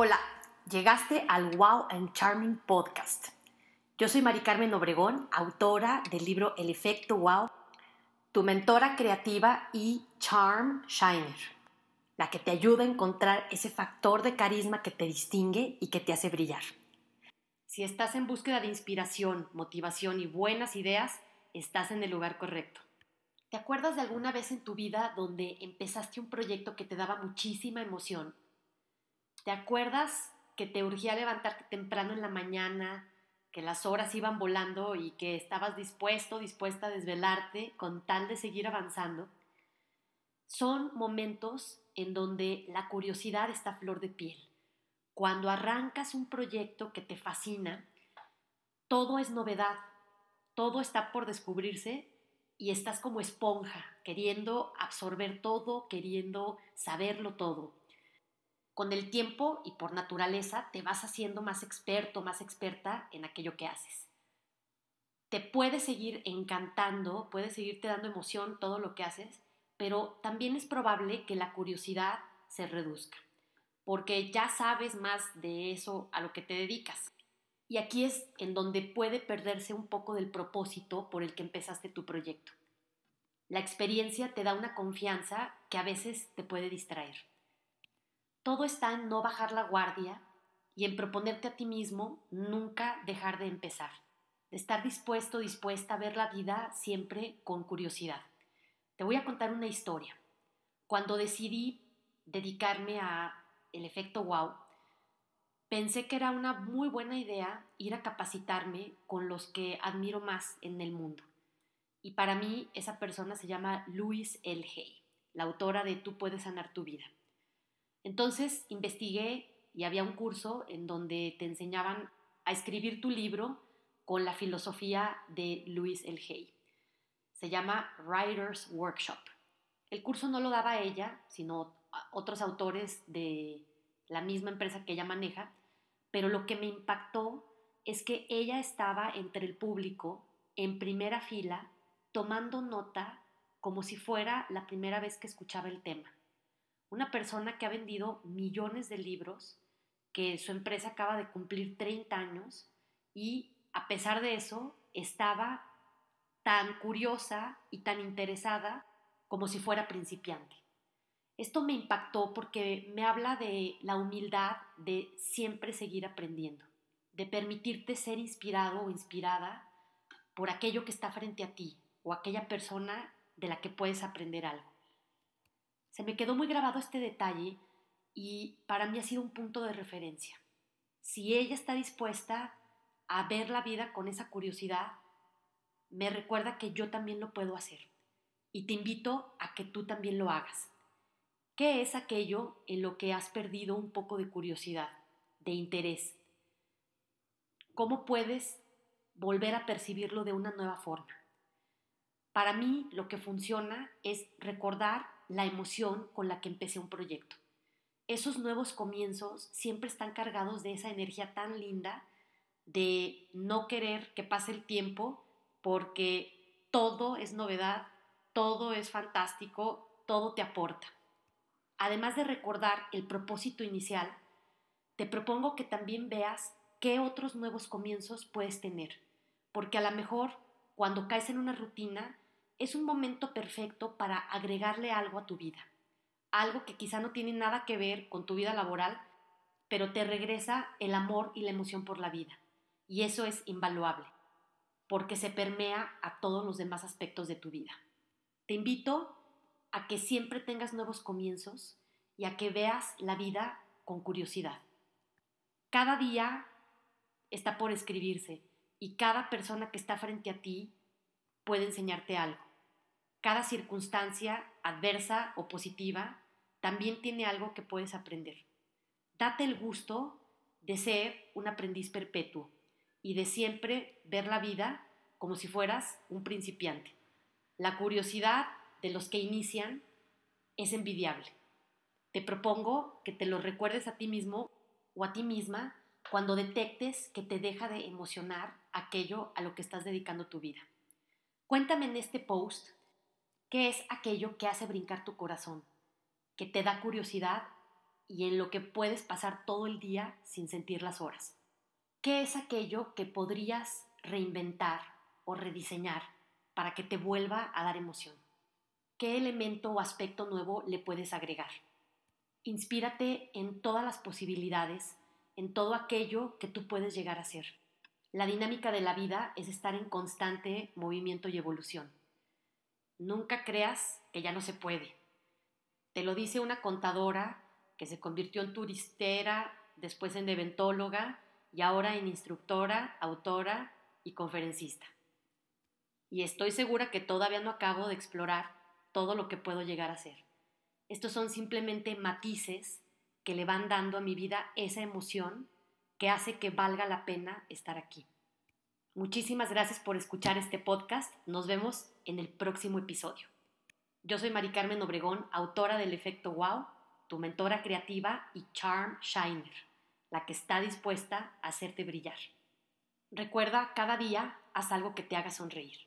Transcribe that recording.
Hola, llegaste al Wow and Charming Podcast. Yo soy Mari Carmen Obregón, autora del libro El efecto Wow, tu mentora creativa y Charm Shiner, la que te ayuda a encontrar ese factor de carisma que te distingue y que te hace brillar. Si estás en búsqueda de inspiración, motivación y buenas ideas, estás en el lugar correcto. ¿Te acuerdas de alguna vez en tu vida donde empezaste un proyecto que te daba muchísima emoción? ¿Te acuerdas que te urgía levantarte temprano en la mañana, que las horas iban volando y que estabas dispuesto, dispuesta a desvelarte con tal de seguir avanzando? Son momentos en donde la curiosidad está flor de piel. Cuando arrancas un proyecto que te fascina, todo es novedad, todo está por descubrirse y estás como esponja, queriendo absorber todo, queriendo saberlo todo. Con el tiempo y por naturaleza te vas haciendo más experto, más experta en aquello que haces. Te puede seguir encantando, puede seguirte dando emoción todo lo que haces, pero también es probable que la curiosidad se reduzca, porque ya sabes más de eso a lo que te dedicas. Y aquí es en donde puede perderse un poco del propósito por el que empezaste tu proyecto. La experiencia te da una confianza que a veces te puede distraer. Todo está en no bajar la guardia y en proponerte a ti mismo nunca dejar de empezar, de estar dispuesto, dispuesta a ver la vida siempre con curiosidad. Te voy a contar una historia. Cuando decidí dedicarme a el efecto wow, Pensé que era una muy buena idea ir a capacitarme con los que admiro más en el mundo. Y para mí esa persona se llama Louise L. Hay, la autora de Tú puedes sanar tu vida. Entonces investigué y había un curso en donde te enseñaban a escribir tu libro con la filosofía de Louise L. Hay. Se llama Writer's Workshop. El curso no lo daba ella, sino otros autores de la misma empresa que ella maneja, pero lo que me impactó es que ella estaba entre el público, en primera fila, tomando nota como si fuera la primera vez que escuchaba el tema. Una persona que ha vendido millones de libros, que su empresa acaba de cumplir 30 años y a pesar de eso estaba tan curiosa y tan interesada como si fuera principiante. Esto me impactó porque me habla de la humildad de siempre seguir aprendiendo, de permitirte ser inspirado o inspirada por aquello que está frente a ti o aquella persona de la que puedes aprender algo. Se me quedó muy grabado este detalle y para mí ha sido un punto de referencia. Si ella está dispuesta a ver la vida con esa curiosidad, me recuerda que yo también lo puedo hacer y te invito a que tú también lo hagas. ¿Qué es aquello en lo que has perdido un poco de curiosidad, de interés? ¿Cómo puedes volver a percibirlo de una nueva forma? Para mí lo que funciona es recordar la emoción con la que empecé un proyecto. Esos nuevos comienzos siempre están cargados de esa energía tan linda de no querer que pase el tiempo porque todo es novedad, todo es fantástico, todo te aporta además de recordar el propósito inicial, te propongo que también veas qué otros nuevos comienzos puedes tener, porque a lo mejor cuando caes en una rutina es un momento perfecto para agregarle algo a tu vida, algo que quizá no tiene nada que ver con tu vida laboral, pero te regresa el amor y la emoción por la vida, y eso es invaluable, porque se permea a todos los demás aspectos de tu vida. Te invito a que siempre tengas nuevos comienzos y a que veas la vida con curiosidad. Cada día está por escribirse y cada persona que está frente a ti puede enseñarte algo. Cada circunstancia, adversa o positiva, también tiene algo que puedes aprender. Date el gusto de ser un aprendiz perpetuo y de siempre ver la vida como si fueras un principiante. La curiosidad de los que inician es envidiable. Te propongo que te lo recuerdes a ti mismo o a ti misma cuando detectes que te deja de emocionar aquello a lo que estás dedicando tu vida. Cuéntame en este post qué es aquello que hace brincar tu corazón, que te da curiosidad y en lo que puedes pasar todo el día sin sentir las horas. ¿Qué es aquello que podrías reinventar o rediseñar para que te vuelva a dar emoción? ¿Qué elemento o aspecto nuevo le puedes agregar? Inspírate en todas las posibilidades, en todo aquello que tú puedes llegar a ser. La dinámica de la vida es estar en constante movimiento y evolución. Nunca creas que ya no se puede. Te lo dice una contadora que se convirtió en turistera, después en eventóloga y ahora en instructora, autora y conferencista. Y estoy segura que todavía no acabo de explorar todo lo que puedo llegar a ser. Estos son simplemente matices que le van dando a mi vida esa emoción que hace que valga la pena estar aquí. Muchísimas gracias por escuchar este podcast. Nos vemos en el próximo episodio. Yo soy Mari Carmen Obregón, autora del efecto Wow, tu mentora creativa y Charm Shiner, la que está dispuesta a hacerte brillar. Recuerda, cada día haz algo que te haga sonreír.